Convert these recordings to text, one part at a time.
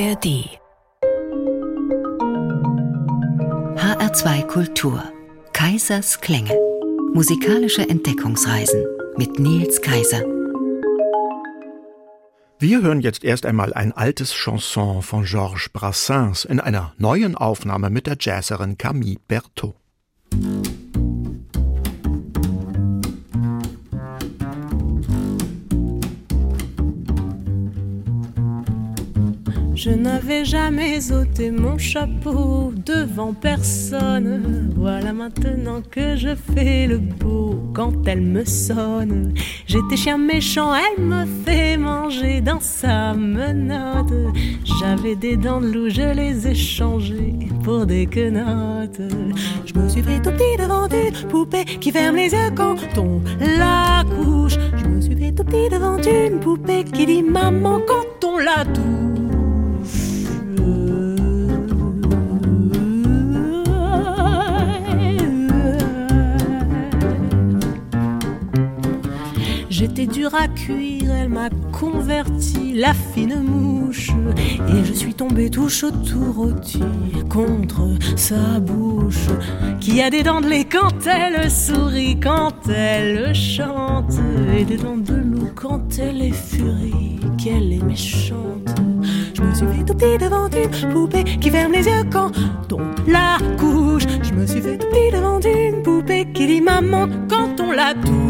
ARD HR2 Kultur. Kaisers Klänge. Musikalische Entdeckungsreisen mit Nils Kaiser. Wir hören jetzt erst einmal ein altes Chanson von Georges Brassens in einer neuen Aufnahme mit der Jazzerin Camille Berthaud. Je n'avais jamais ôté mon chapeau devant personne. Voilà maintenant que je fais le beau quand elle me sonne. J'étais chien méchant, elle me fait manger dans sa menotte. J'avais des dents de loup, je les ai changées pour des quenottes. Je me suis fait tout petit devant une poupée qui ferme les yeux quand on la couche. Je me suis fait tout petit devant une poupée qui dit maman quand on la touche. J'étais dur à cuire, elle m'a converti la fine mouche. Et je suis tombé tout chaud, tout rôti contre sa bouche. Qui a des dents de lait quand elle sourit, quand elle chante. Et des dents de loup quand elle est furie, qu'elle est méchante. Je me suis fait tout petit devant une poupée qui ferme les yeux quand on la couche. Je me suis fait tout petit devant une poupée qui dit maman quand on la touche.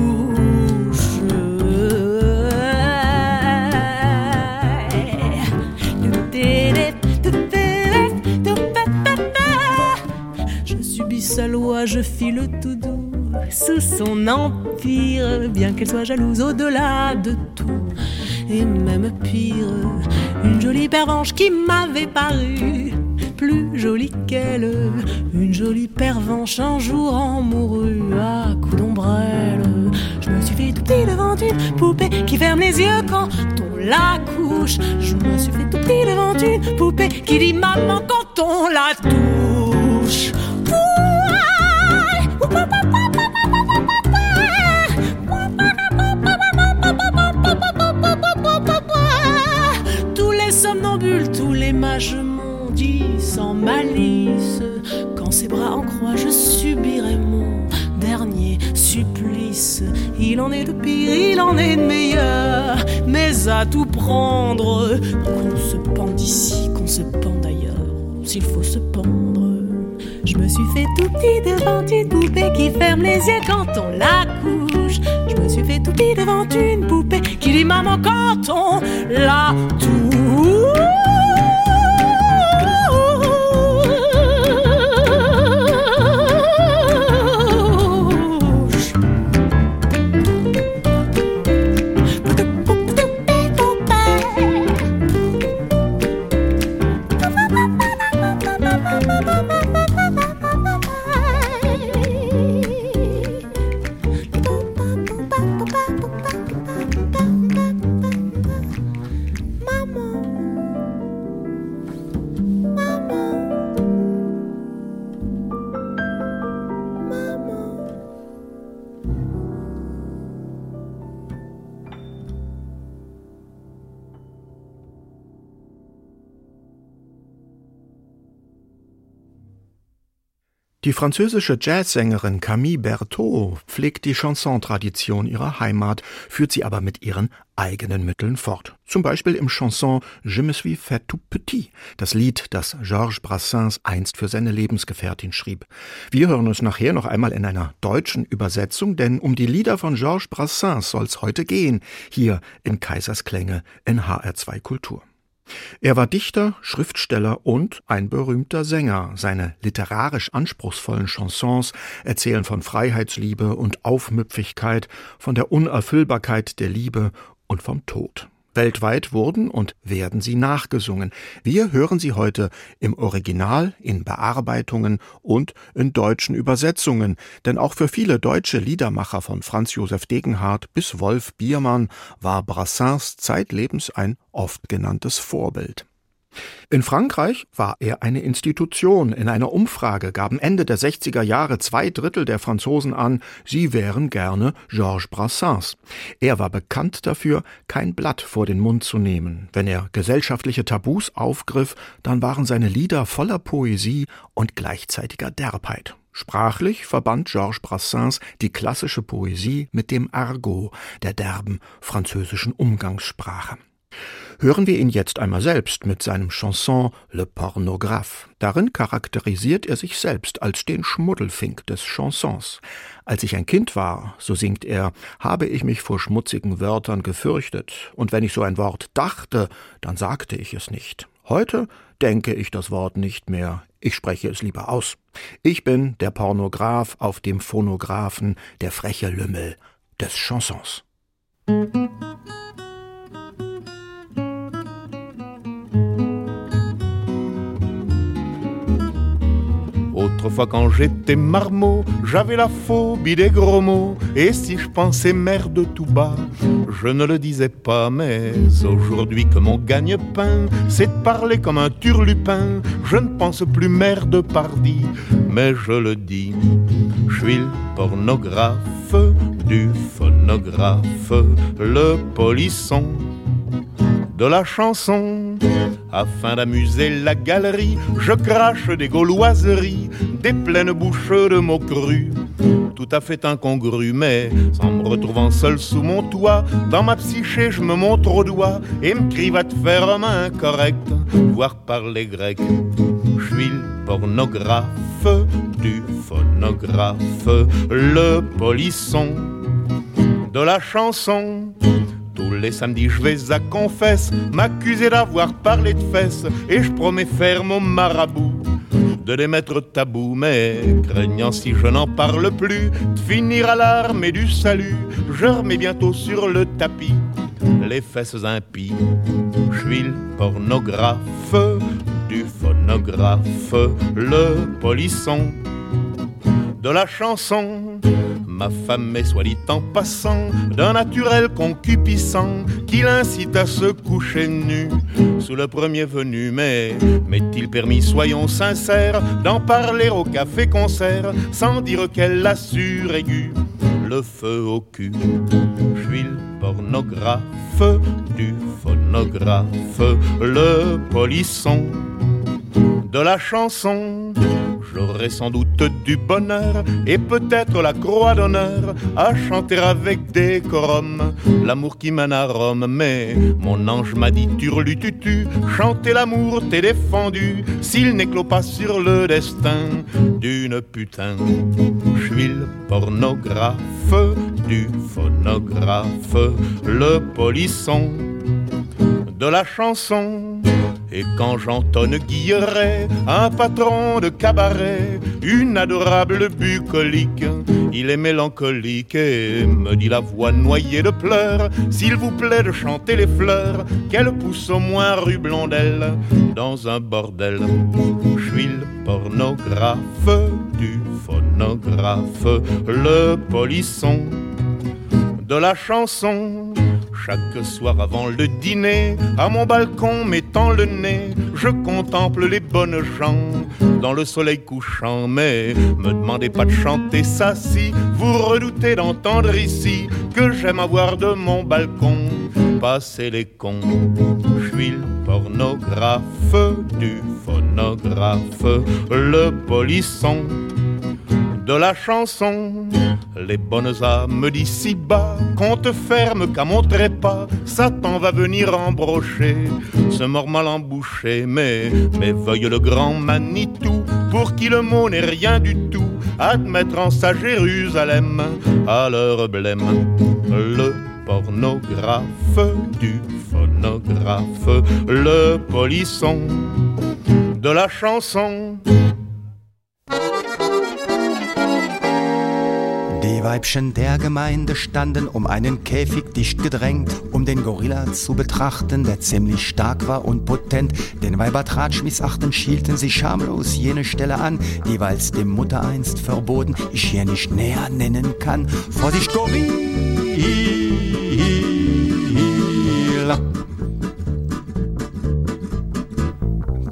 Je file tout doux sous son empire, bien qu'elle soit jalouse au-delà de tout. Et même pire, une jolie pervenche qui m'avait paru plus jolie qu'elle, une jolie pervenche un jour en mourut à coups d'ombrelle. Je me suis fait tout petit devant une poupée qui ferme les yeux quand on la couche. Je me suis fait tout petit devant une poupée qui dit maman quand on la touche. Malice Quand ses bras en croix, je subirai mon dernier supplice. Il en est de pire, il en est de meilleur, mais à tout prendre, qu'on se pende ici, qu'on se pende ailleurs, s'il faut se pendre. Je me suis fait tout petit devant une poupée qui ferme les yeux quand on la couche. Je me suis fait tout petit devant une poupée qui dit maman quand on la touche. Die französische Jazzsängerin Camille Berthaud pflegt die Chanson-Tradition ihrer Heimat, führt sie aber mit ihren eigenen Mitteln fort. Zum Beispiel im Chanson Je me suis fait tout petit, das Lied, das Georges Brassens einst für seine Lebensgefährtin schrieb. Wir hören uns nachher noch einmal in einer deutschen Übersetzung, denn um die Lieder von Georges Brassens soll's heute gehen, hier in Kaisersklänge in HR2 Kultur. Er war Dichter, Schriftsteller und ein berühmter Sänger. Seine literarisch anspruchsvollen Chansons erzählen von Freiheitsliebe und Aufmüpfigkeit, von der Unerfüllbarkeit der Liebe und vom Tod. Weltweit wurden und werden sie nachgesungen. Wir hören sie heute im Original, in Bearbeitungen und in deutschen Übersetzungen, denn auch für viele deutsche Liedermacher von Franz Josef Degenhardt bis Wolf Biermann war Brassens zeitlebens ein oft genanntes Vorbild. In Frankreich war er eine Institution. In einer Umfrage gaben Ende der 60er Jahre zwei Drittel der Franzosen an, sie wären gerne Georges Brassens. Er war bekannt dafür, kein Blatt vor den Mund zu nehmen. Wenn er gesellschaftliche Tabus aufgriff, dann waren seine Lieder voller Poesie und gleichzeitiger Derbheit. Sprachlich verband Georges Brassens die klassische Poesie mit dem Argot, der derben französischen Umgangssprache. Hören wir ihn jetzt einmal selbst mit seinem Chanson Le Pornographe. Darin charakterisiert er sich selbst als den Schmuddelfink des Chansons. Als ich ein Kind war, so singt er, habe ich mich vor schmutzigen Wörtern gefürchtet, und wenn ich so ein Wort dachte, dann sagte ich es nicht. Heute denke ich das Wort nicht mehr, ich spreche es lieber aus. Ich bin der Pornograph auf dem Phonographen, der freche Lümmel des Chansons. Musik Autrefois quand j'étais marmot, j'avais la phobie des gros mots. Et si je pensais merde tout bas, je ne le disais pas. Mais aujourd'hui que mon gagne-pain, c'est de parler comme un turlupin, je ne pense plus merde pardi, mais je le dis. Je suis le pornographe du phonographe, le polisson de la chanson. Afin d'amuser la galerie, je crache des gauloiseries, des pleines bouches de mots crus. Tout à fait incongru, mais en me retrouvant seul sous mon toit, dans ma psyché, je me montre au doigt et me crie va te faire main correcte, voire parler grec. Je suis le pornographe du phonographe, le polisson de la chanson tous les samedis, je vais à confesse m'accuser d'avoir parlé de fesses et je promets faire mon marabout de les mettre tabou, mais craignant si je n'en parle plus, de finir à l'armée du salut, je remets bientôt sur le tapis les fesses impies. Je suis le pornographe du phonographe, le polisson de la chanson Ma femme est soit dit en passant d'un naturel concupiscent qui l'incite à se coucher nu sous le premier venu. Mais m'est-il permis, soyons sincères, d'en parler au café-concert sans dire qu'elle l'assure aiguë le feu au cul. Je suis le pornographe du phonographe, le polisson de la chanson J'aurai sans doute du bonheur et peut-être la croix d'honneur à chanter avec décorum l'amour qui mène à Rome. Mais mon ange m'a dit turlututu, chanter l'amour t'est défendu s'il n'éclot pas sur le destin d'une putain. Je suis le pornographe du phonographe, le polisson de la chanson. Et quand j'entonne Guilleret, un patron de cabaret, une adorable bucolique, il est mélancolique et me dit la voix noyée de pleurs, s'il vous plaît de chanter les fleurs, qu'elle pousse au moins rue dans un bordel. Je suis le pornographe du phonographe, le polisson de la chanson chaque soir avant le dîner, à mon balcon mettant le nez, je contemple les bonnes gens dans le soleil couchant. Mais me demandez pas de chanter ça si vous redoutez d'entendre ici que j'aime avoir de mon balcon passer les cons. Je suis le pornographe du phonographe, le polisson de la chanson. Les bonnes âmes d'ici bas, compte ferme qu'à mon trépas, Satan va venir embrocher, ce mort mal embouché. Mais, mais veuille le grand Manitou, pour qui le mot n'est rien du tout, admettre en sa Jérusalem à leur blême. Le pornographe du phonographe, le polisson de la chanson Weibchen der Gemeinde standen um einen Käfig dicht gedrängt, um den Gorilla zu betrachten, der ziemlich stark war und potent. Den Weiber Tratsch missachten, schielten sie schamlos jene Stelle an, die weil's dem Mutter einst verboten, ich hier nicht näher nennen kann. Vorsicht, Gorilla!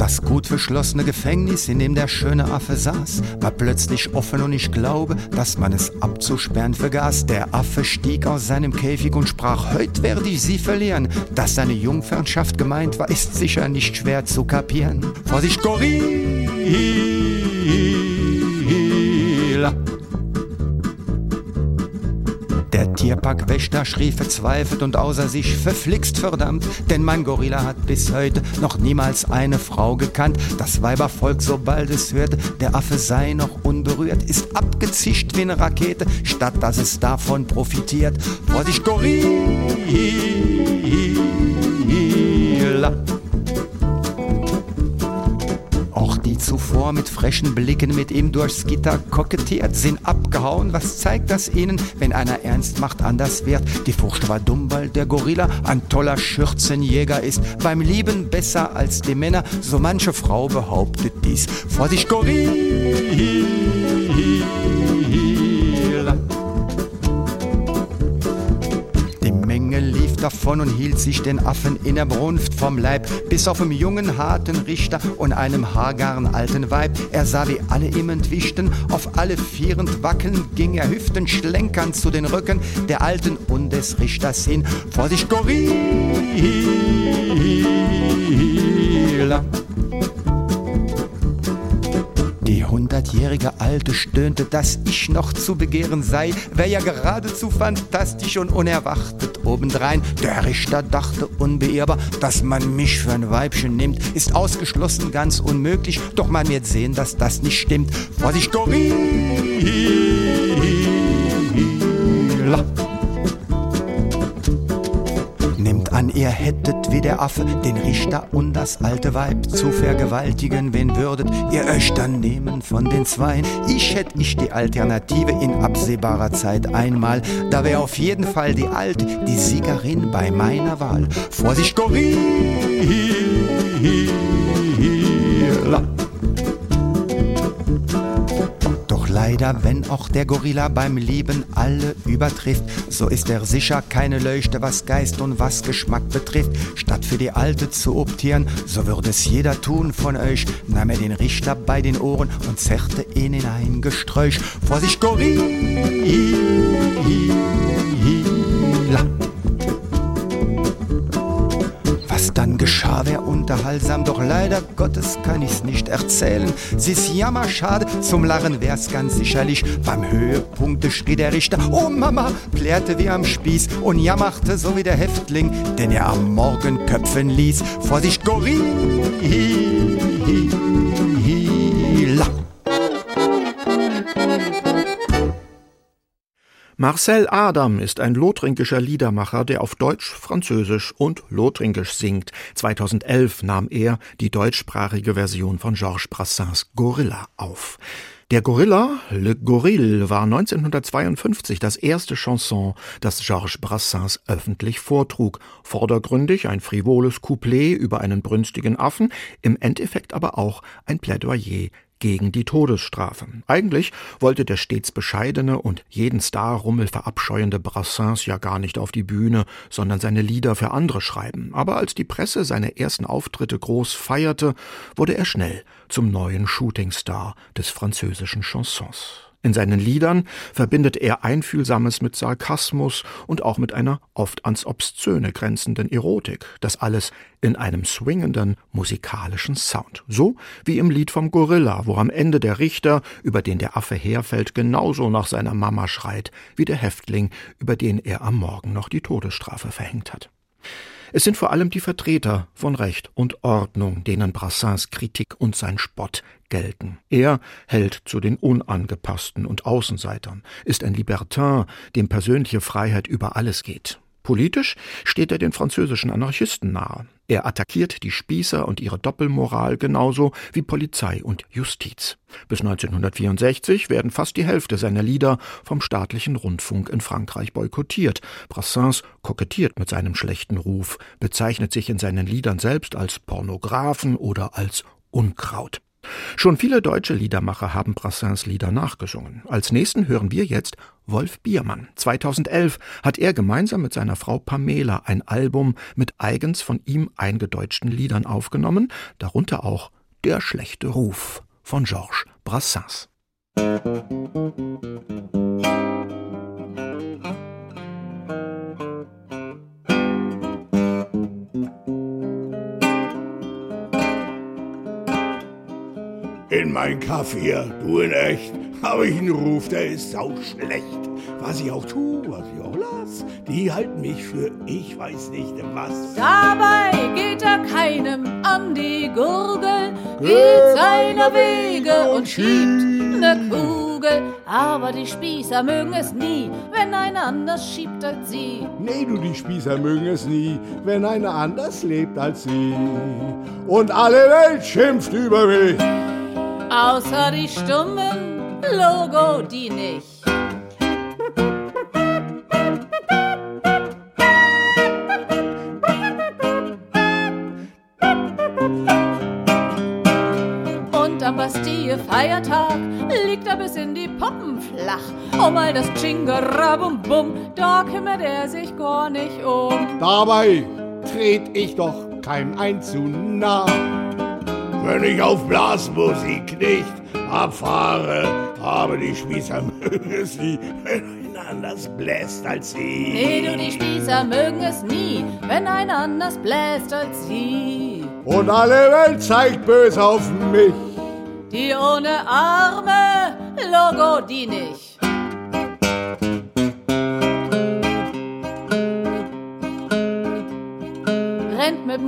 Das gut verschlossene Gefängnis, in dem der schöne Affe saß, war plötzlich offen und ich glaube, dass man es abzusperren vergaß. Der Affe stieg aus seinem Käfig und sprach, heute werde ich sie verlieren. Dass seine Jungfernschaft gemeint war, ist sicher nicht schwer zu kapieren. Vorsicht, Gorilla! Der Tierparkwächter schrie verzweifelt und außer sich verflixt verdammt, denn mein Gorilla hat bis heute noch niemals eine Frau gekannt. Das Weibervolk, sobald es hört, der Affe sei noch unberührt, ist abgezischt wie eine Rakete, statt dass es davon profitiert. Vorsicht, Gorilla! Zuvor mit frechen Blicken mit ihm durchs Gitter kokettiert, sind abgehauen. Was zeigt das ihnen, wenn einer ernst macht, anders wird? Die Furcht war dumm, weil der Gorilla ein toller Schürzenjäger ist. Beim Lieben besser als die Männer, so manche Frau behauptet dies. Vorsicht, Gorilla! Davon und hielt sich den Affen in der Brunft vom Leib, bis auf einen jungen, harten Richter und einem hagaren alten Weib. Er sah, wie alle ihm entwischten, auf alle Vieren wackeln ging er Hüften schlenkern zu den Rücken der Alten und des Richters hin. Vorsicht, Gorilla! Die hundertjährige Alte stöhnte, dass ich noch zu begehren sei, wär ja geradezu fantastisch und unerwartet obendrein. Der Richter dachte unbeirrbar, dass man mich für ein Weibchen nimmt, ist ausgeschlossen ganz unmöglich, doch man wird sehen, dass das nicht stimmt. Vorsicht, Gorilla! Ihr hättet wie der Affe den Richter und das alte Weib zu vergewaltigen, wen würdet ihr euch dann nehmen von den Zweien? Ich hätt ich die Alternative in absehbarer Zeit einmal, da wär auf jeden Fall die Alte, die Siegerin bei meiner Wahl. Vorsicht, Gorilla! Leider, wenn auch der Gorilla beim Lieben alle übertrifft, so ist er sicher keine Leuchte, was Geist und was Geschmack betrifft. Statt für die Alte zu optieren, so würde es jeder tun von euch, nahm er den Richter bei den Ohren und zerrte ihn in ein Gesträuch. Vorsicht, Gorilla! Unterhaltsam, doch leider Gottes kann ich's nicht erzählen. Sie ist jammerschade, zum Lachen wär's ganz sicherlich. Beim Höhepunkt schrie der Richter, oh Mama, plärrte wie am Spieß und jammerte so wie der Häftling, den er am Morgen köpfen ließ. Vorsicht, Gorilla! Marcel Adam ist ein lothringischer Liedermacher, der auf Deutsch, Französisch und Lothringisch singt. 2011 nahm er die deutschsprachige Version von Georges Brassens Gorilla auf. Der Gorilla, Le Gorille, war 1952 das erste Chanson, das Georges Brassens öffentlich vortrug. Vordergründig ein frivoles Couplet über einen brünstigen Affen, im Endeffekt aber auch ein Plädoyer gegen die Todesstrafe. Eigentlich wollte der stets bescheidene und jeden Starrummel verabscheuende Brassens ja gar nicht auf die Bühne, sondern seine Lieder für andere schreiben. Aber als die Presse seine ersten Auftritte groß feierte, wurde er schnell zum neuen Shootingstar des französischen Chansons. In seinen Liedern verbindet er Einfühlsames mit Sarkasmus und auch mit einer oft ans Obszöne grenzenden Erotik. Das alles in einem swingenden musikalischen Sound. So wie im Lied vom Gorilla, wo am Ende der Richter, über den der Affe herfällt, genauso nach seiner Mama schreit, wie der Häftling, über den er am Morgen noch die Todesstrafe verhängt hat. Es sind vor allem die Vertreter von Recht und Ordnung, denen Brassins Kritik und sein Spott gelten. Er hält zu den Unangepassten und Außenseitern, ist ein Libertin, dem persönliche Freiheit über alles geht. Politisch steht er den französischen Anarchisten nahe. Er attackiert die Spießer und ihre Doppelmoral genauso wie Polizei und Justiz. Bis 1964 werden fast die Hälfte seiner Lieder vom staatlichen Rundfunk in Frankreich boykottiert. Brassens kokettiert mit seinem schlechten Ruf, bezeichnet sich in seinen Liedern selbst als Pornographen oder als Unkraut. Schon viele deutsche Liedermacher haben Brassens Lieder nachgesungen. Als nächsten hören wir jetzt Wolf Biermann. 2011 hat er gemeinsam mit seiner Frau Pamela ein Album mit eigens von ihm eingedeutschten Liedern aufgenommen, darunter auch Der schlechte Ruf von Georges Brassens. In mein Kaffee, du in echt, habe ich einen Ruf, der ist sau schlecht. Was ich auch tu, was ich auch lass, die halten mich für ich weiß nicht was. Dabei geht er keinem an die Gurgel, geht seiner Wege und schiebt ne Kugel. Aber die Spießer mögen es nie, wenn einer anders schiebt als sie. Nee, du, die Spießer mögen es nie, wenn einer anders lebt als sie. Und alle Welt schimpft über mich. Außer die stummen Logo, die nicht. Und am Bastille-Feiertag liegt er bis in die Poppen flach. Um all das Chingarabum-Bum, da kümmert er sich gar nicht um. Dabei tret ich doch keinem ein zu nah. Wenn ich auf Blasmusik nicht abfahre, aber die Spießer mögen es nie, wenn einer anders bläst als sie. Nee, du, die Spießer mögen es nie, wenn einer anders bläst als sie. Und alle Welt zeigt böse auf mich. Die ohne Arme, Logo, die nicht.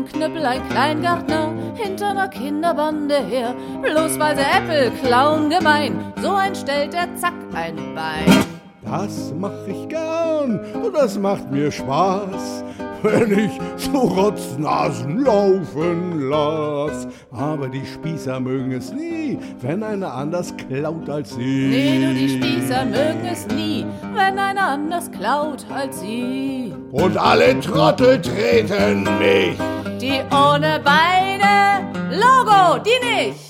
Dem Knüppel ein Kleingärtner hinter einer Kinderbande her. Bloß weil sie Äpfel klauen gemein, so ein stellt er zack ein Bein. Das mach ich gern und das macht mir Spaß, wenn ich so Rotznasen laufen lass. Aber die Spießer mögen es nie, wenn einer anders klaut als sie. Nee, du, die Spießer mögen es nie, wenn einer anders klaut als sie. Und alle Trottel treten mich. Die ohne Beine, Logo, die nicht.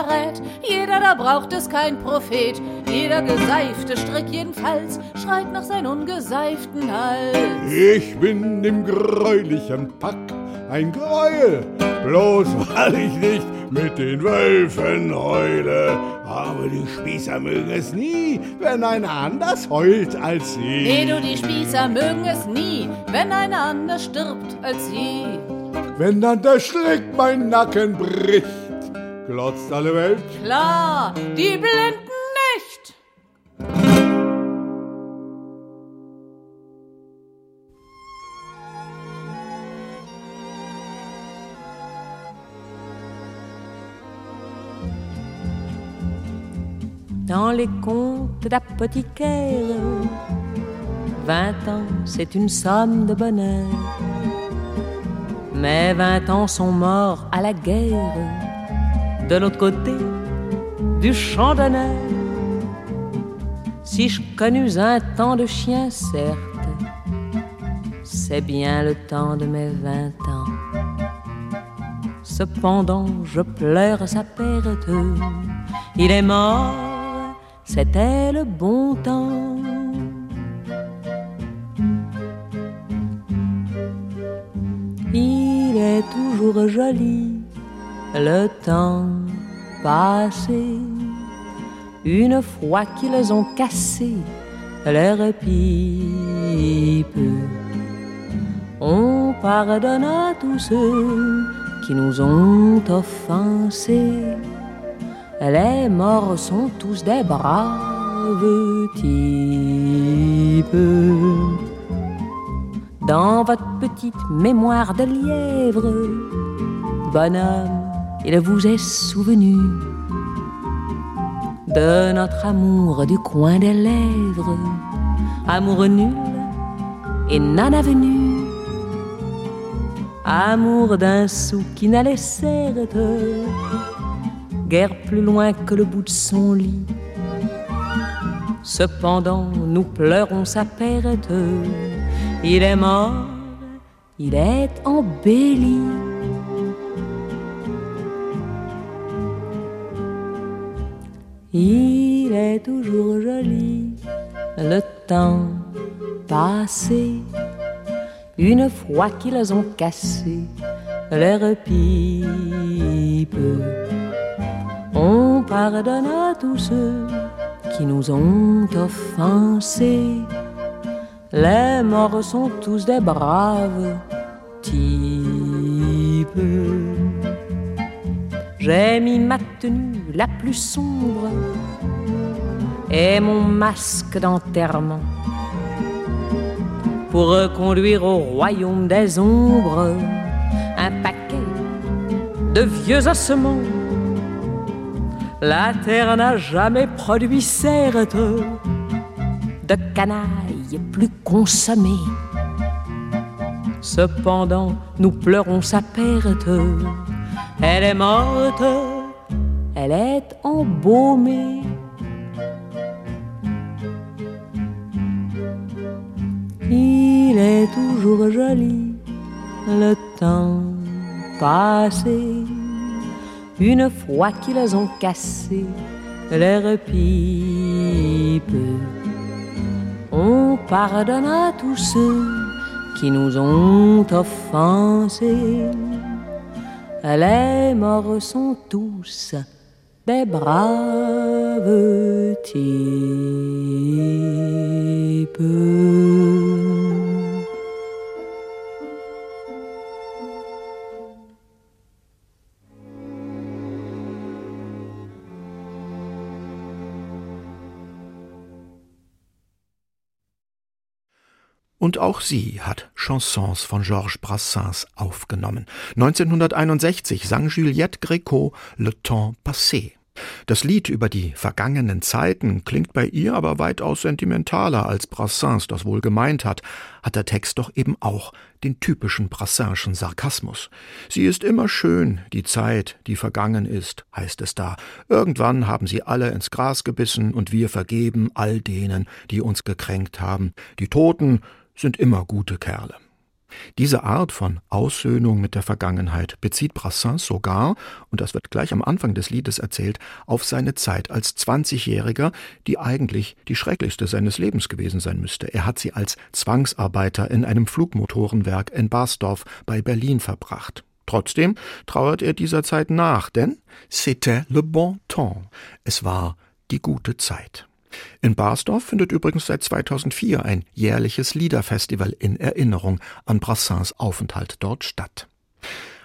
Errät, jeder da braucht es kein Prophet. Jeder geseifte Strick jedenfalls schreit nach seinem ungeseiften Hals. Ich bin im greulichen Pack ein Gräuel, bloß weil ich nicht mit den Wölfen heule. Aber die Spießer mögen es nie, wenn einer anders heult als sie. Nee, du, die Spießer mögen es nie, wenn einer anders stirbt als sie. Wenn dann der Strick mein Nacken bricht, glotzt alle Welt. Klar, die Blinden nicht. dans les contes d'apothicaire. Vingt ans, c'est une somme de bonheur. Mais vingt ans sont morts à la guerre, de l'autre côté du champ d'honneur. Si je connus un temps de chien, certes, c'est bien le temps de mes vingt ans. Cependant, je pleure sa perte. Il est mort c'était le bon temps. Il est toujours joli, le temps passé. Une fois qu'ils ont cassé leur pipe, on pardonne à tous ceux qui nous ont offensés les morts sont tous des braves types. Dans votre petite mémoire de lièvre, bonhomme, il vous est souvenu de notre amour du coin des lèvres, amour nul et non avenu, amour d'un sou qui n'allait certes guère plus loin que le bout de son lit. Cependant, nous pleurons sa perte. Il est mort, il est embelli. Il est toujours joli, le temps passé, une fois qu'ils ont cassé leurs pipes. On pardonne à tous ceux qui nous ont offensés. Les morts sont tous des braves types. J'ai mis ma tenue la plus sombre et mon masque d'enterrement pour conduire au royaume des ombres un paquet de vieux ossements. La terre n'a jamais produit certes de canailles plus consommées. Cependant, nous pleurons sa perte. Elle est morte, elle est embaumée. Il est toujours joli le temps passé. Une fois qu'ils ont cassé leurs pipes, on pardonne à tous ceux qui nous ont offensés. Les morts sont tous des braves types. Und auch sie hat Chansons von Georges Brassens aufgenommen. 1961 sang Juliette Gréco Le Temps passé. Das Lied über die vergangenen Zeiten klingt bei ihr aber weitaus sentimentaler, als Brassens das wohl gemeint hat, hat der Text doch eben auch den typischen Brassinschen Sarkasmus. Sie ist immer schön, die Zeit, die vergangen ist, heißt es da. Irgendwann haben sie alle ins Gras gebissen und wir vergeben all denen, die uns gekränkt haben. Die Toten sind immer gute Kerle. Diese Art von Aussöhnung mit der Vergangenheit bezieht Brassens sogar, und das wird gleich am Anfang des Liedes erzählt, auf seine Zeit als Zwanzigjähriger, die eigentlich die schrecklichste seines Lebens gewesen sein müsste. Er hat sie als Zwangsarbeiter in einem Flugmotorenwerk in Basdorf bei Berlin verbracht. Trotzdem trauert er dieser Zeit nach, denn c'était le bon temps. Es war die gute Zeit. In Basdorf findet übrigens seit 2004 ein jährliches Liederfestival in Erinnerung an Brassens Aufenthalt dort statt.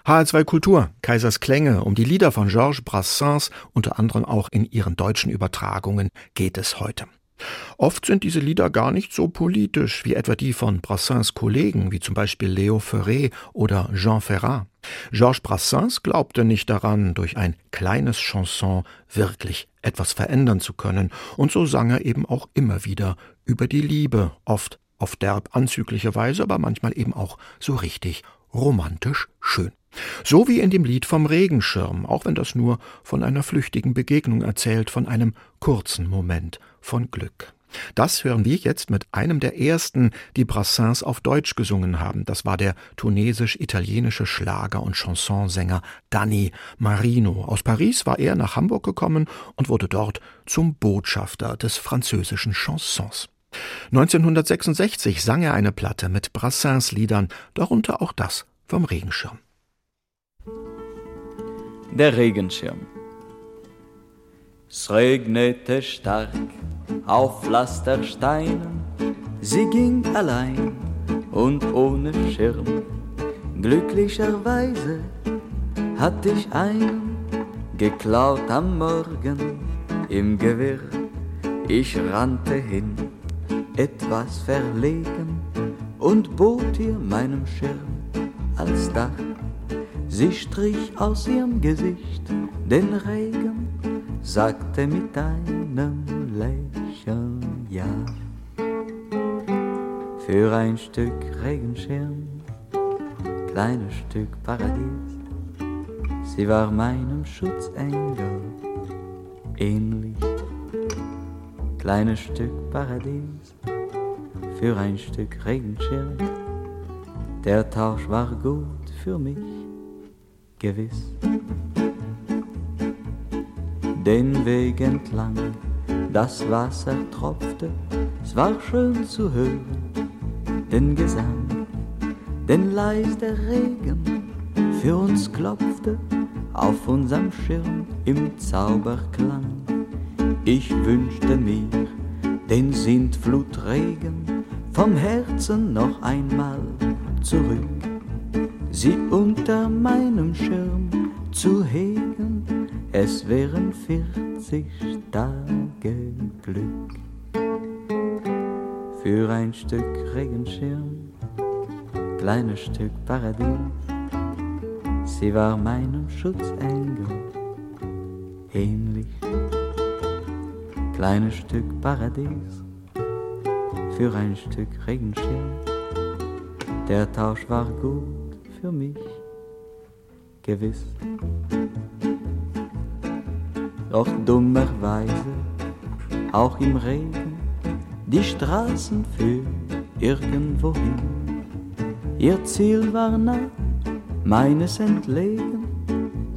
HR2 Kultur, Kaisers Klänge, um die Lieder von Georges Brassens, unter anderem auch in ihren deutschen Übertragungen, geht es heute. Oft sind diese Lieder gar nicht so politisch wie etwa die von Brassens Kollegen, wie zum Beispiel Léo Ferré oder Jean Ferrat. Georges Brassens glaubte nicht daran, durch ein kleines Chanson wirklich etwas verändern zu können, und so sang er eben auch immer wieder über die Liebe, oft auf derb anzügliche Weise, aber manchmal eben auch so richtig romantisch schön. So wie in dem Lied vom Regenschirm, auch wenn das nur von einer flüchtigen Begegnung erzählt, von einem kurzen Moment von Glück. Das hören wir jetzt mit einem der ersten, die Brassens auf Deutsch gesungen haben. Das war der tunesisch-italienische Schlager- und Chansonsänger Danny Marino. Aus Paris war er nach Hamburg gekommen und wurde dort zum Botschafter des französischen Chansons. 1966 sang er eine Platte mit Brassens Liedern, darunter auch das vom Regenschirm. Der Regenschirm. Es regnete stark auf Pflastersteinen. Sie ging allein und ohne Schirm. Glücklicherweise hatte ich einen geklaut am Morgen im Gewirr. Ich rannte hin, etwas verlegen, und bot ihr meinem Schirm als Dach. Sie strich aus ihrem Gesicht den Regen, sagte mit einem Lächeln ja. Für ein Stück Regenschirm, kleines Stück Paradies, sie war meinem Schutzengel ähnlich. Kleines Stück Paradies, für ein Stück Regenschirm, der Tausch war gut für mich, gewiss den Weg entlang. Das Wasser tropfte, es war schön zu hören, den Gesang, denn leis Regen für uns klopfte auf unserem Schirm im Zauberklang. Ich wünschte mir den Sintflutregen vom Herzen noch einmal zurück, sie unter meinem Schirm zu hegen, es wären vierzig Tage Glück. Für ein Stück Regenschirm, kleines Stück Paradies, sie war meinem Schutzengel ähnlich. Kleines Stück Paradies für ein Stück Regenschirm. Der Tausch war gut für mich, gewiss. Doch dummerweise, auch im Regen, die Straßen führen irgendwohin. Ihr Ziel war nah, meines entlegen,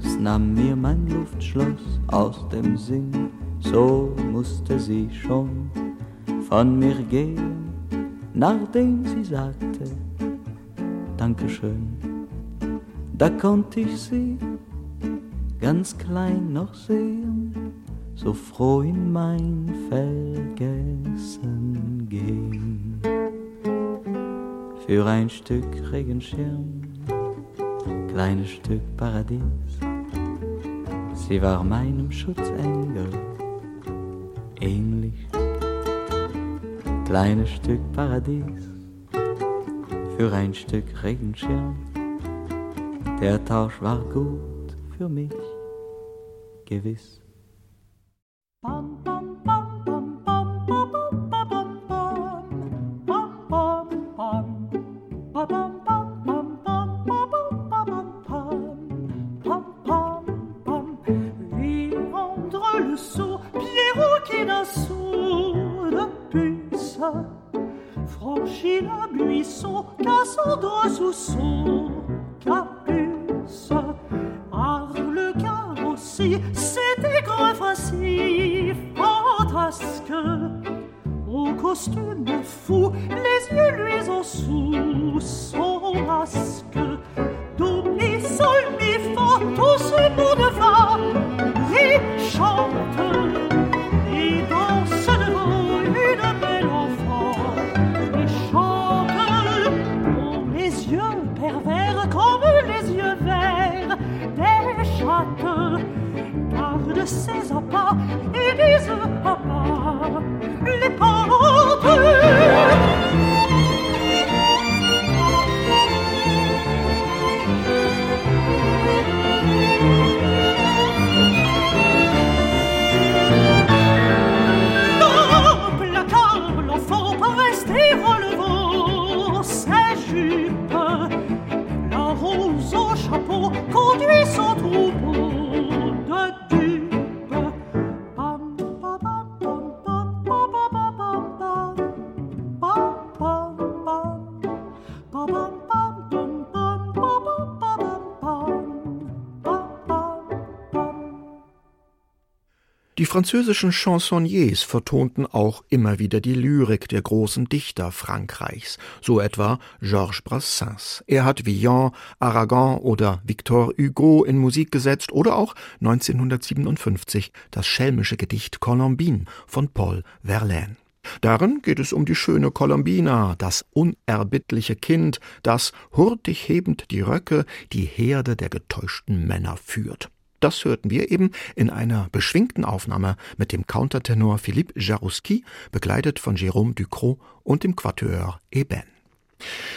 es nahm mir mein Luftschloss aus dem Sinn, so musste sie schon von mir gehen, nachdem sie sagte, Dankeschön. Da konnte ich sie ganz klein noch sehen, so froh in mein Vergessen gehen. Für ein Stück Regenschirm, kleines Stück Paradies, sie war meinem Schutzengel ähnlich kleines Stück Paradies für ein Stück Regenschirm. Der Tausch war gut für mich, gewiss. pervers comme les yeux verts des châtains gardent ses appâts et disent à part les parents französischen Chansonniers vertonten auch immer wieder die Lyrik der großen Dichter Frankreichs, so etwa Georges Brassens. Er hat Villon, Aragon oder Victor Hugo in Musik gesetzt oder auch 1957 das schelmische Gedicht Colombine von Paul Verlaine. Darin geht es um die schöne Colombina, das unerbittliche Kind, das, hurtig hebend die Röcke, die Herde der getäuschten Männer führt. Das hörten wir eben in einer beschwingten Aufnahme mit dem Countertenor Philippe Jarouski, begleitet von Jérôme Ducrot und dem Quatuor Eben.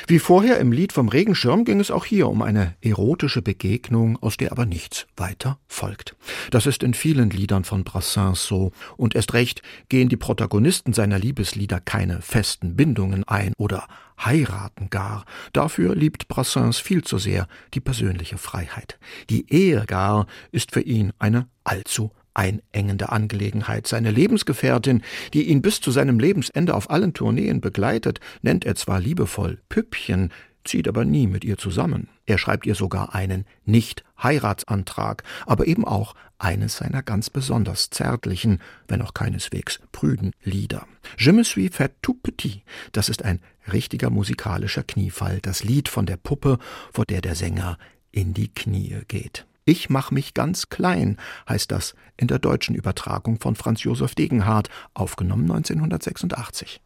Wie vorher im Lied vom Regenschirm ging es auch hier um eine erotische Begegnung, aus der aber nichts weiter folgt. Das ist in vielen Liedern von Brassens so, und erst recht gehen die Protagonisten seiner Liebeslieder keine festen Bindungen ein oder heiraten gar. Dafür liebt Brassens viel zu sehr die persönliche Freiheit. Die Ehe gar ist für ihn eine allzu einengende Angelegenheit. Seine Lebensgefährtin, die ihn bis zu seinem Lebensende auf allen Tourneen begleitet, nennt er zwar liebevoll Püppchen, zieht aber nie mit ihr zusammen. Er schreibt ihr sogar einen Nicht-Heiratsantrag, aber eben auch eines seiner ganz besonders zärtlichen, wenn auch keineswegs prüden Lieder. Je me suis fait tout petit, das ist ein richtiger musikalischer Kniefall, das Lied von der Puppe, vor der der Sänger in die Knie geht. Ich mach mich ganz klein, heißt das in der deutschen Übertragung von Franz Josef Degenhardt, aufgenommen 1986.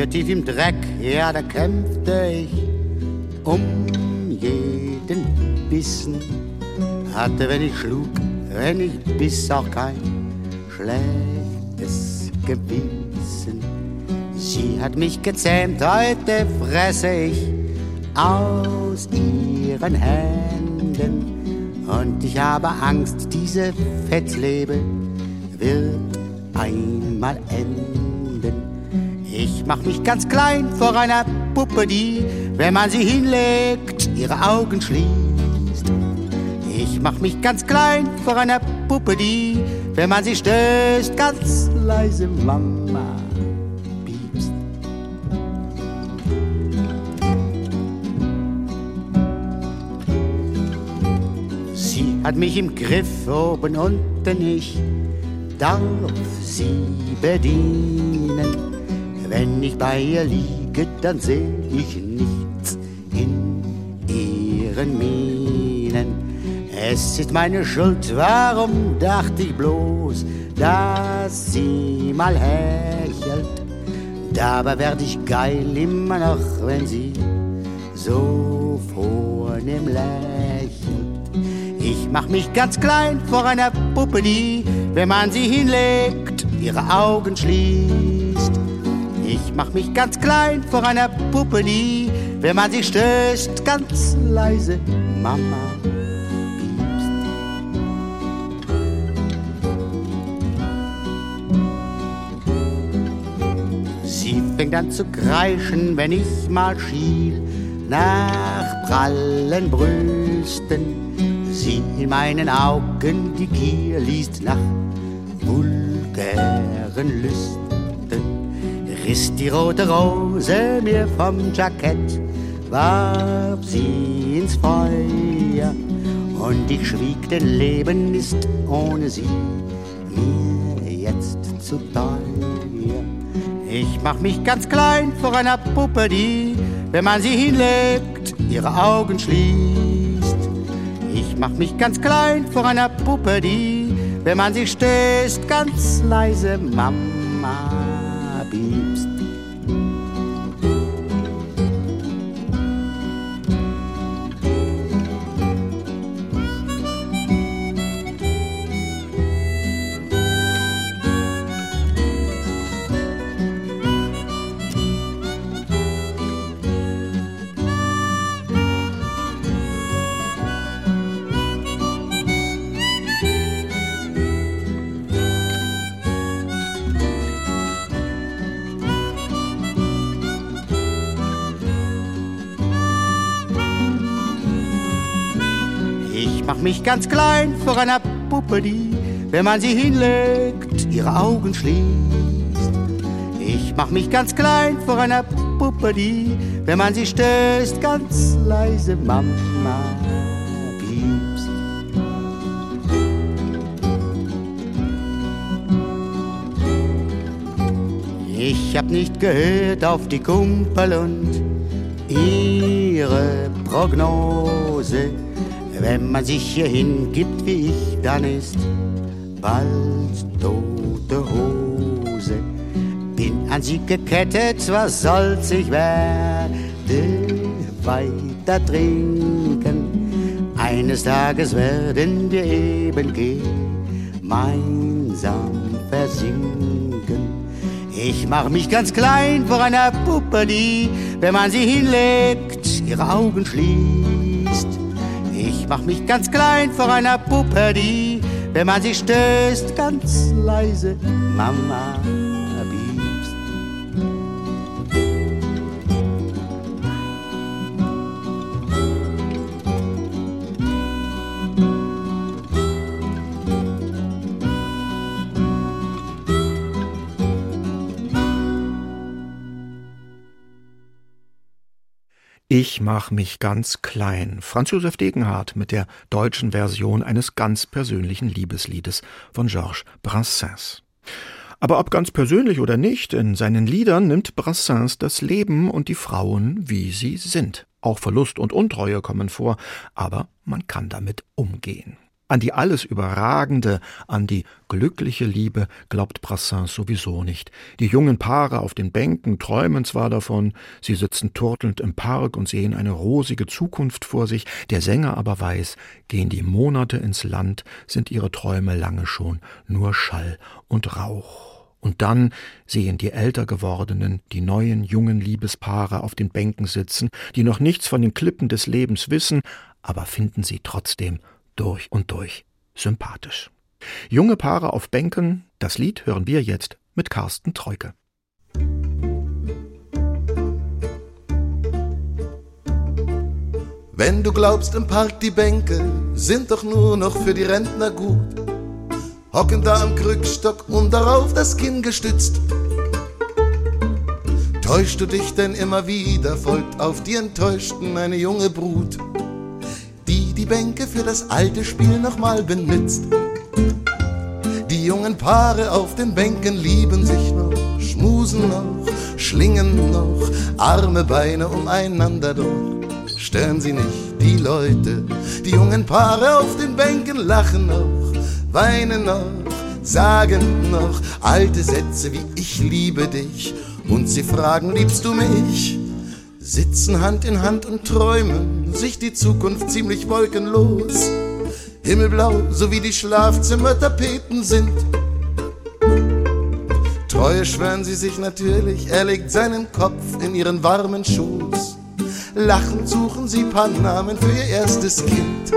Hier tief im Dreck, ja, da kämpfte ich um jeden Bissen. Hatte, wenn ich schlug, wenn ich biss, auch kein schlechtes Gewissen. Sie hat mich gezähmt, heute fresse ich aus ihren Händen. Und ich habe Angst, diese Fettlebe wird einmal enden. Ich mach mich ganz klein vor einer Puppe, die, wenn man sie hinlegt, ihre Augen schließt. Ich mach mich ganz klein vor einer Puppe, die, wenn man sie stößt, ganz leise Mama piepst. Sie hat mich im Griff oben unten, ich darf sie bedienen. Wenn ich bei ihr liege, dann seh ich nichts in ihren Mienen. Es ist meine Schuld, warum dachte ich bloß, dass sie mal hechelt. Dabei werd ich geil immer noch, wenn sie so vornehm lächelt. Ich mach mich ganz klein vor einer Puppe, die, wenn man sie hinlegt, ihre Augen schließt. Ich mach mich ganz klein vor einer Puppe, die, wenn man sie stößt, ganz leise Mama piepst. Sie fängt an zu kreischen, wenn ich mal schiel nach prallen Brüsten. Sie in meinen Augen die Gier liest nach vulgären Lüsten riss die rote Rose mir vom Jackett, warf sie ins Feuer und ich schwieg, denn Leben ist ohne sie mir jetzt zu teuer. Ich mach mich ganz klein vor einer Puppe, die, wenn man sie hinlegt, ihre Augen schließt. Ich mach mich ganz klein vor einer Puppe, die, wenn man sie stößt, ganz leise Mama mich ganz klein vor einer Puppe, die, wenn man sie hinlegt, ihre Augen schließt. Ich mach mich ganz klein vor einer Puppe, die, wenn man sie stößt, ganz leise Mama piepst. Ich hab nicht gehört auf die Kumpel und ihre Prognose wenn man sich hier hingibt wie ich, dann ist bald tote Hose. Bin an sie gekettet, was soll's, ich werde weiter trinken. Eines Tages werden wir eben gemeinsam versinken. Ich mach mich ganz klein vor einer Puppe, die, wenn man sie hinlegt, ihre Augen schließt mach mich ganz klein vor einer Puppe, die, wenn man sie stößt, ganz leise, Mama. Ich mach mich ganz klein. Franz Josef Degenhardt mit der deutschen Version eines ganz persönlichen Liebesliedes von Georges Brassens. Aber ob ganz persönlich oder nicht, in seinen Liedern nimmt Brassens das Leben und die Frauen, wie sie sind. Auch Verlust und Untreue kommen vor, aber man kann damit umgehen. An die alles Überragende, an die glückliche Liebe glaubt Brassens sowieso nicht. Die jungen Paare auf den Bänken träumen zwar davon, sie sitzen turtelnd im Park und sehen eine rosige Zukunft vor sich, der Sänger aber weiß, gehen die Monate ins Land, sind ihre Träume lange schon nur Schall und Rauch. Und dann sehen die älter gewordenen, die neuen jungen Liebespaare auf den Bänken sitzen, die noch nichts von den Klippen des Lebens wissen, aber finden sie trotzdem durch und durch sympathisch. Junge Paare auf Bänken, das Lied hören wir jetzt mit Carsten Treuke. Wenn du glaubst, im Park die Bänke sind doch nur noch für die Rentner gut, hocken da am Krückstock und darauf das Kinn gestützt. Täuschst du dich denn immer wieder, folgt auf die Enttäuschten eine junge Brut die Bänke für das alte Spiel nochmal benutzt. Die jungen Paare auf den Bänken lieben sich noch, schmusen noch, schlingen noch, arme Beine umeinander doch. Stören sie nicht die Leute, die jungen Paare auf den Bänken lachen noch, weinen noch, sagen noch alte Sätze wie ich liebe dich und sie fragen, liebst du mich? Sitzen Hand in Hand und träumen sich die Zukunft ziemlich wolkenlos. Himmelblau, so wie die Schlafzimmertapeten sind. Treue schwören sie sich natürlich, er legt seinen Kopf in ihren warmen Schoß. Lachend suchen sie paar Namen für ihr erstes Kind.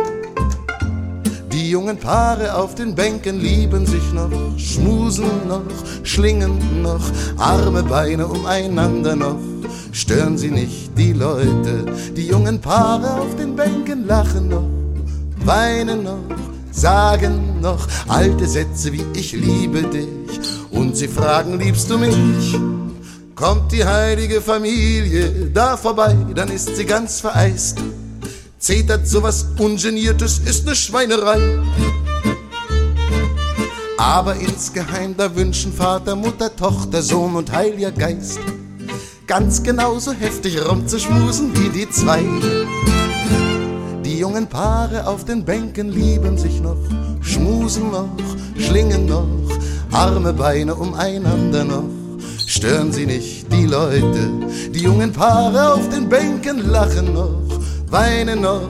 Die jungen Paare auf den Bänken lieben sich noch, schmusen noch, schlingen noch, arme Beine umeinander noch stören sie nicht die Leute. Die jungen Paare auf den Bänken lachen noch, weinen noch, sagen noch alte Sätze wie ich liebe dich. Und sie fragen, liebst du mich? Kommt die heilige Familie da vorbei, dann ist sie ganz vereist. Zetert sowas Ungeniertes ist ne Schweinerei. Aber insgeheim, da wünschen Vater, Mutter, Tochter, Sohn und Heiliger Geist ganz genauso heftig rumzuschmusen wie die zwei. Die jungen Paare auf den Bänken lieben sich noch, schmusen noch, schlingen noch, arme Beine umeinander noch. Stören sie nicht die Leute, die jungen Paare auf den Bänken lachen noch, weinen noch,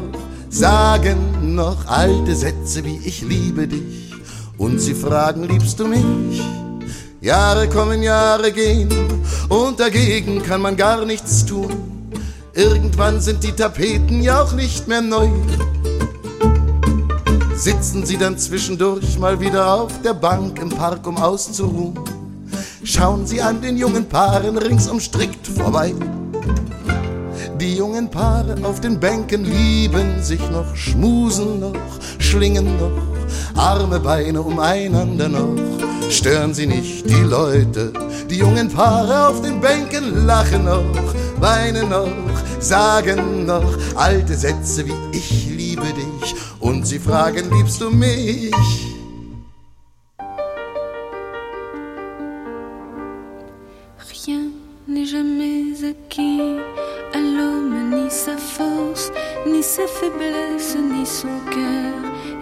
sagen noch alte Sätze wie ich liebe dich. Und sie fragen, liebst du mich? Jahre kommen, Jahre gehen und dagegen kann man gar nichts tun. Irgendwann sind die Tapeten ja auch nicht mehr neu. Sitzen sie dann zwischendurch mal wieder auf der Bank im Park, um auszuruhen. Schauen sie an den jungen Paaren ringsum strikt vorbei. Die jungen Paare auf den Bänken lieben sich noch, schmusen noch, schlingen noch, arme Beine umeinander noch stören sie nicht die Leute. Die jungen Paare auf den Bänken lachen noch, weinen noch, sagen noch alte Sätze wie ich liebe dich. Und sie fragen, liebst du mich?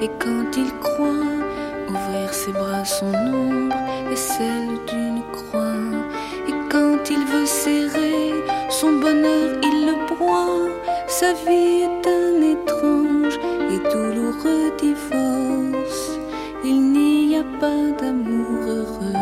Et quand il croit ouvrir ses bras, son ombre et celle d'une croix. Et quand il veut serrer son bonheur, il le broie. Sa vie est un étrange et douloureux divorce. Il n'y a pas d'amour heureux.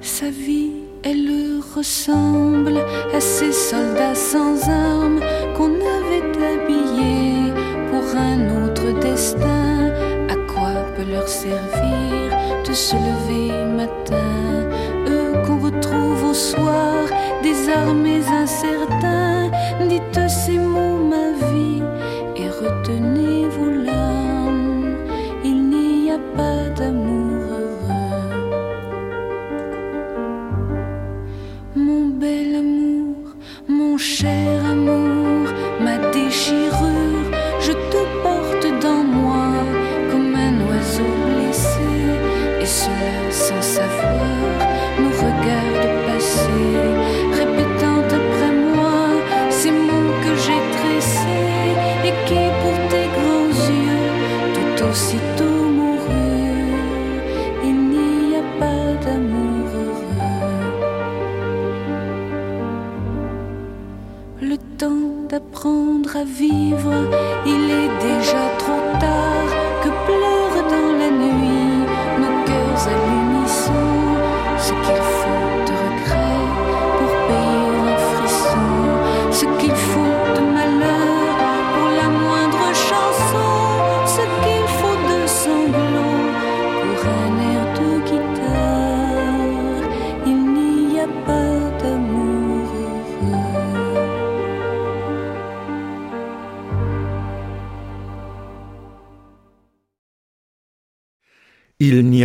Sa vie, elle ressemble à ces soldats sans armes qu'on avait habillés pour un autre destin. À quoi peut leur servir de se lever matin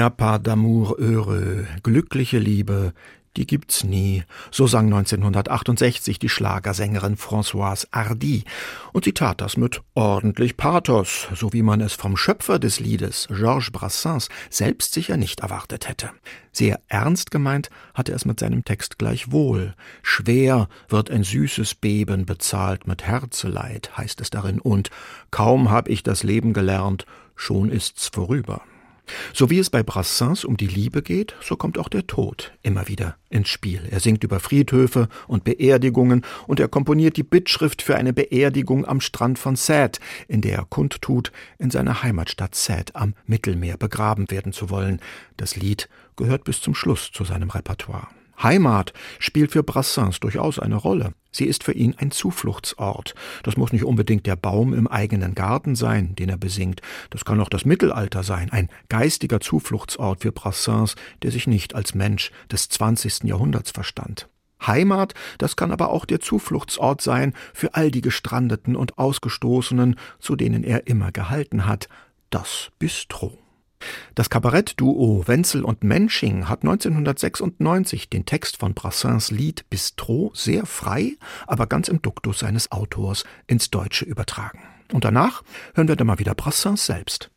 a pas d'amour heureux. Glückliche Liebe, die gibt's nie. So sang 1968 die Schlagersängerin Françoise Hardy. Und sie tat das mit ordentlich Pathos, so wie man es vom Schöpfer des Liedes, Georges Brassens, selbst sicher nicht erwartet hätte. Sehr ernst gemeint hatte er es mit seinem Text gleichwohl. Schwer wird ein süßes Beben bezahlt mit Herzeleid, heißt es darin, und kaum hab ich das Leben gelernt, schon ist's vorüber. So wie es bei Brassens um die Liebe geht, so kommt auch der Tod immer wieder ins Spiel. Er singt über Friedhöfe und Beerdigungen und er komponiert die Bittschrift für eine Beerdigung am Strand von Sète, in der er kundtut, in seiner Heimatstadt Sète am Mittelmeer begraben werden zu wollen. Das Lied gehört bis zum Schluss zu seinem Repertoire. Heimat spielt für Brassens durchaus eine Rolle. Sie ist für ihn ein Zufluchtsort. Das muss nicht unbedingt der Baum im eigenen Garten sein, den er besingt. Das kann auch das Mittelalter sein, ein geistiger Zufluchtsort für Brassens, der sich nicht als Mensch des 20. Jahrhunderts verstand. Heimat, das kann aber auch der Zufluchtsort sein für all die Gestrandeten und Ausgestoßenen, zu denen er immer gehalten hat, das Bistro. Das Kabarettduo Wenzel und Mensching hat 1996 den Text von Brassens Lied Bistro sehr frei, aber ganz im Duktus seines Autors ins Deutsche übertragen. Und danach hören wir dann mal wieder Brassens selbst.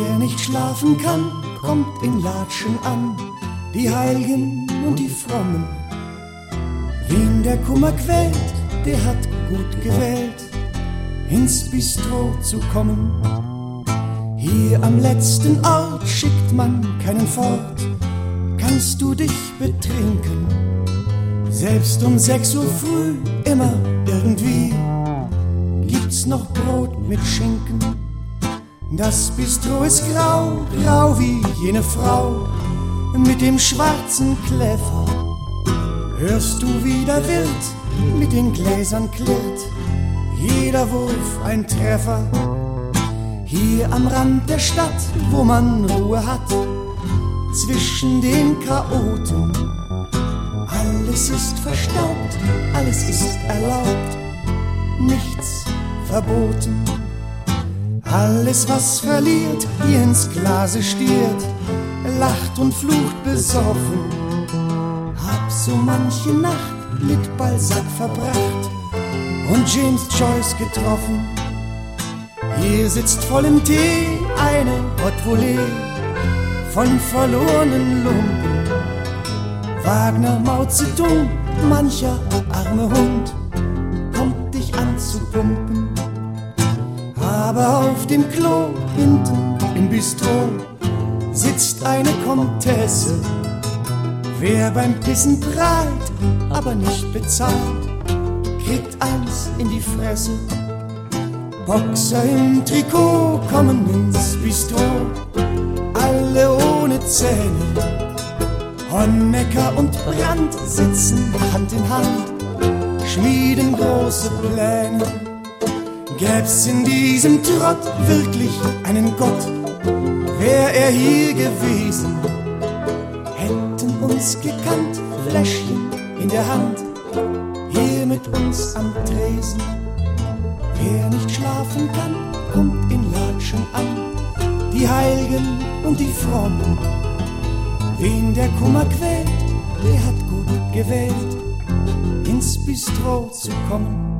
Wer nicht schlafen kann, kommt in Latschen an, die Heiligen und die Frommen. Wen der Kummer quält, der hat gut gewählt, ins Bistro zu kommen. Hier am letzten Ort schickt man keinen fort, kannst du dich betrinken. Selbst um sechs Uhr früh, immer irgendwie, gibt's noch Brot mit Schinken. Das Bistro ist grau, grau wie jene Frau mit dem schwarzen Kläfer. Hörst du, wie der Wirt mit den Gläsern klirrt, jeder Wurf ein Treffer. Hier am Rand der Stadt, wo man Ruhe hat, zwischen den Chaoten. Alles ist verstaubt, alles ist erlaubt, nichts verboten. Alles, was verliert, hier ins Glase stiert, lacht und flucht besoffen. Hab so manche Nacht mit Balzac verbracht und James Joyce getroffen. Hier sitzt voll im Tee eine Haute von verlorenen Lumpen. Wagner, Mao Zedong, mancher arme Hund kommt dich anzupumpen. Aber auf dem Klo hinten im Bistro sitzt eine Komtesse. Wer beim Pissen prahlt, aber nicht bezahlt, kriegt eins in die Fresse. Boxer im Trikot kommen ins Bistro, alle ohne Zähne. Honecker und Brandt sitzen Hand in Hand, schmieden große Pläne. Gäb's in diesem Trott wirklich einen Gott, wär er hier gewesen, hätten uns gekannt, Fläschchen in der Hand, hier mit uns am Tresen. Wer nicht schlafen kann, kommt in Latschen an, die Heiligen und die Frommen. Wen der Kummer quält, der hat gut gewählt, ins Bistro zu kommen.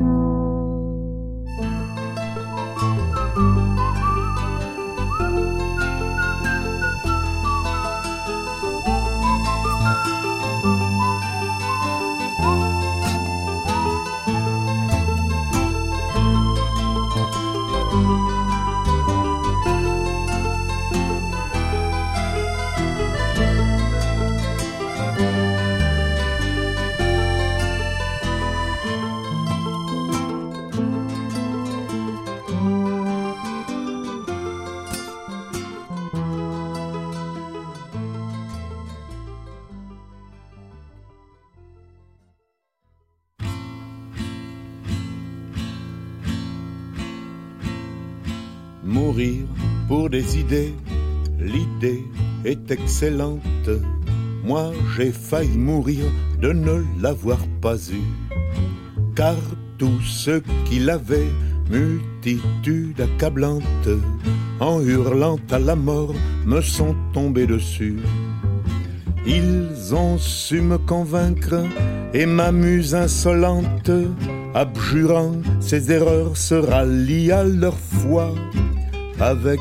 L'idée est excellente. Moi j'ai failli mourir de ne l'avoir pas eu. Car tous ceux qui l'avaient, multitude accablante, en hurlant à la mort, me sont tombés dessus. Ils ont su me convaincre et m'amuse insolente, abjurant ses erreurs, se rallient à leur foi avec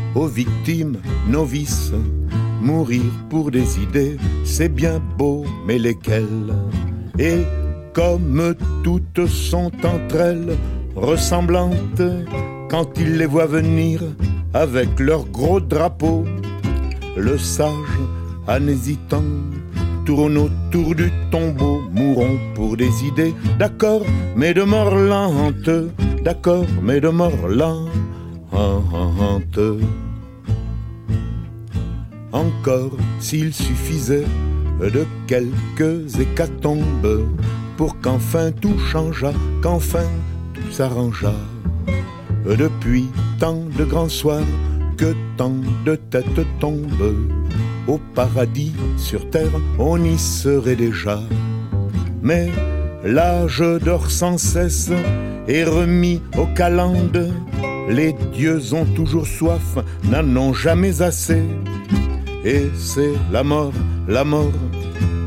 aux victimes novices. Mourir pour des idées, c'est bien beau, mais lesquelles? Et comme toutes sont entre elles ressemblantes, quand ils les voient venir avec leur gros drapeau, le sage, en hésitant, tourne autour du tombeau, mourons pour des idées, d'accord, mais de mort lente, d'accord, mais de mort lente. Encore s'il suffisait de quelques hécatombes pour qu'enfin tout changeât, qu'enfin tout s'arrangeât. Depuis tant de grands soirs que tant de têtes tombent, au paradis sur terre on y serait déjà. Mais l'âge dort sans cesse et remis au calende. Les dieux ont toujours soif, n'en ont jamais assez. Et c'est la mort, la mort,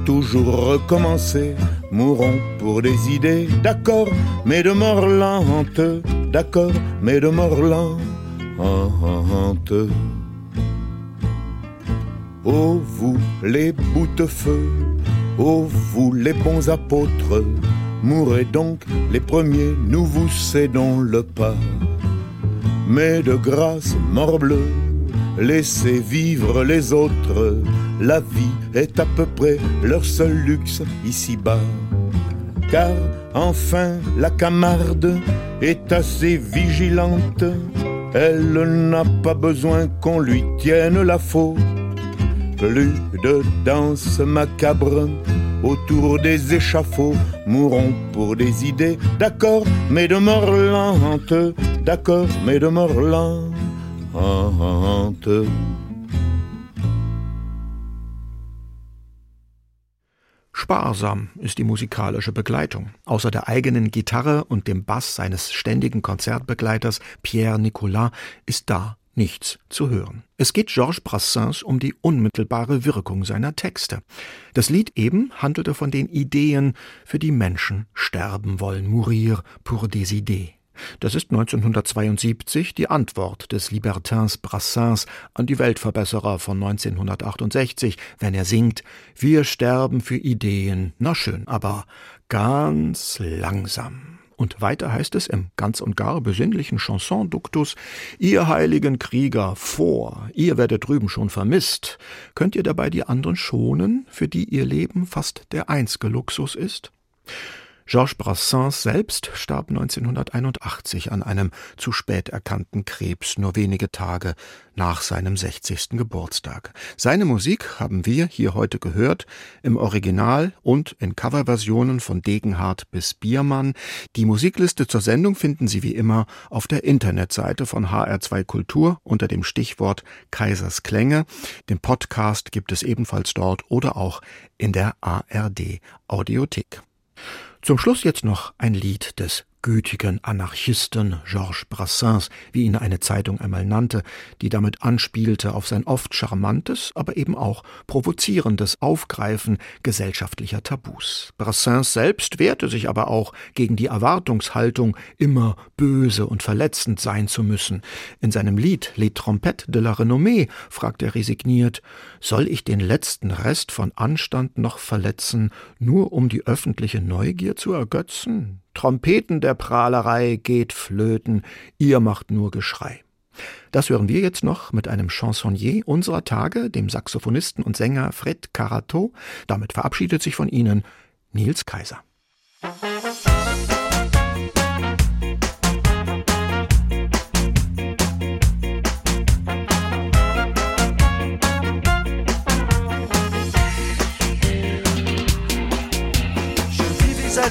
toujours recommencer. Mourons pour des idées, d'accord, mais de mort lente, d'accord, mais de mort lente. Oh vous les bouts-feu, oh vous les bons apôtres, mourrez donc les premiers, nous vous cédons le pas. Mais de grâce, morbleu, laissez vivre les autres, la vie est à peu près leur seul luxe ici-bas. Car enfin la camarde est assez vigilante, elle n'a pas besoin qu'on lui tienne la faute. Plus de danse macabre autour des échafauds, mourons pour des idées, d'accord, mais de mort lente, d'accord, mais de mort lente. Sparsam ist die musikalische Begleitung. Außer der eigenen Gitarre und dem Bass seines ständigen Konzertbegleiters Pierre Nicolas ist da nichts zu hören. Es geht Georges Brassens um die unmittelbare Wirkung seiner Texte. Das Lied eben handelte von den Ideen, für die Menschen sterben wollen, mourir pour des idées. Das ist 1972 die Antwort des Libertins Brassens an die Weltverbesserer von 1968, wenn er singt Wir sterben für Ideen, na schön, aber ganz langsam. Und weiter heißt es im ganz und gar besinnlichen Chansonduktus, ihr heiligen Krieger, vor, ihr werdet drüben schon vermisst, könnt ihr dabei die anderen schonen, für die ihr Leben fast der einzige Luxus ist? Georges Brassens selbst starb 1981 an einem zu spät erkannten Krebs, nur wenige Tage nach seinem 60. Geburtstag. Seine Musik haben wir hier heute gehört, im Original und in Coverversionen von Degenhardt bis Biermann. Die Musikliste zur Sendung finden Sie wie immer auf der Internetseite von HR2 Kultur unter dem Stichwort Kaisers Klänge. Den Podcast gibt es ebenfalls dort oder auch in der ARD Audiothek. Zum Schluss jetzt noch ein Lied des gütigen Anarchisten Georges Brassens, wie ihn eine Zeitung einmal nannte, die damit anspielte auf sein oft charmantes, aber eben auch provozierendes Aufgreifen gesellschaftlicher Tabus. Brassens selbst wehrte sich aber auch gegen die Erwartungshaltung, immer böse und verletzend sein zu müssen. In seinem Lied Les Trompettes de la Renommée fragt er resigniert, soll ich den letzten Rest von Anstand noch verletzen, nur um die öffentliche Neugier zu ergötzen? Trompeten der Prahlerei geht flöten, ihr macht nur Geschrei. Das hören wir jetzt noch mit einem Chansonnier unserer Tage, dem Saxophonisten und Sänger Fred Carato. Damit verabschiedet sich von Ihnen Nils Kaiser.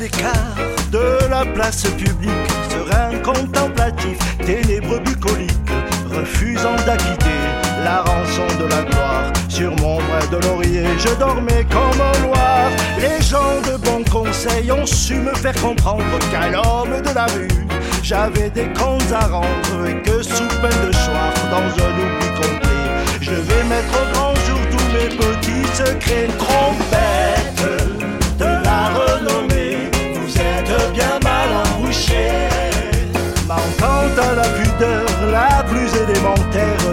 l'écart de la place publique, serein contemplatif, ténébreux bucolique, refusant d'acquitter la rançon de la gloire. Sur mon bras de laurier, je dormais comme un noir. Les gens de bon conseil ont su me faire comprendre qu'à l'homme de la rue, j'avais des comptes à rendre et que sous peine de choix, dans un oubli complet, je vais mettre au grand jour tous mes petits secrets. Trompette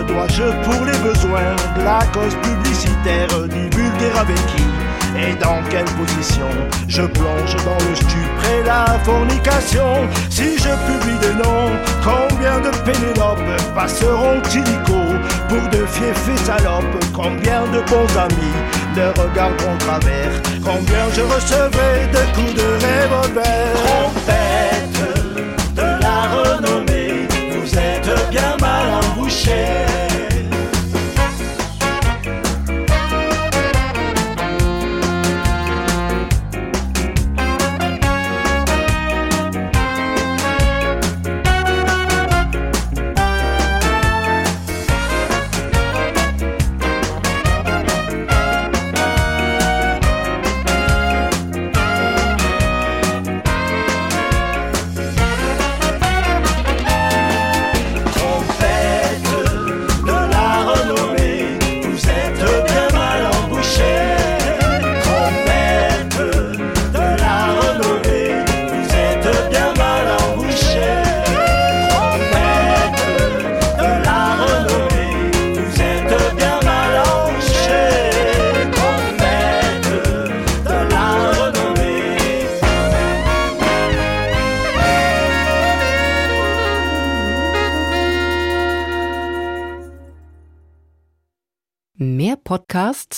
dois-je pour les besoins de la cause publicitaire divulguer avec qui et dans quelle position je plonge dans le stupre et la fornication? Si je publie des noms, combien de Pénélopes passeront illico pour de fiefs salopes? Combien de bons amis ne regarderont travers Combien je recevrai de coups de revolver? Mal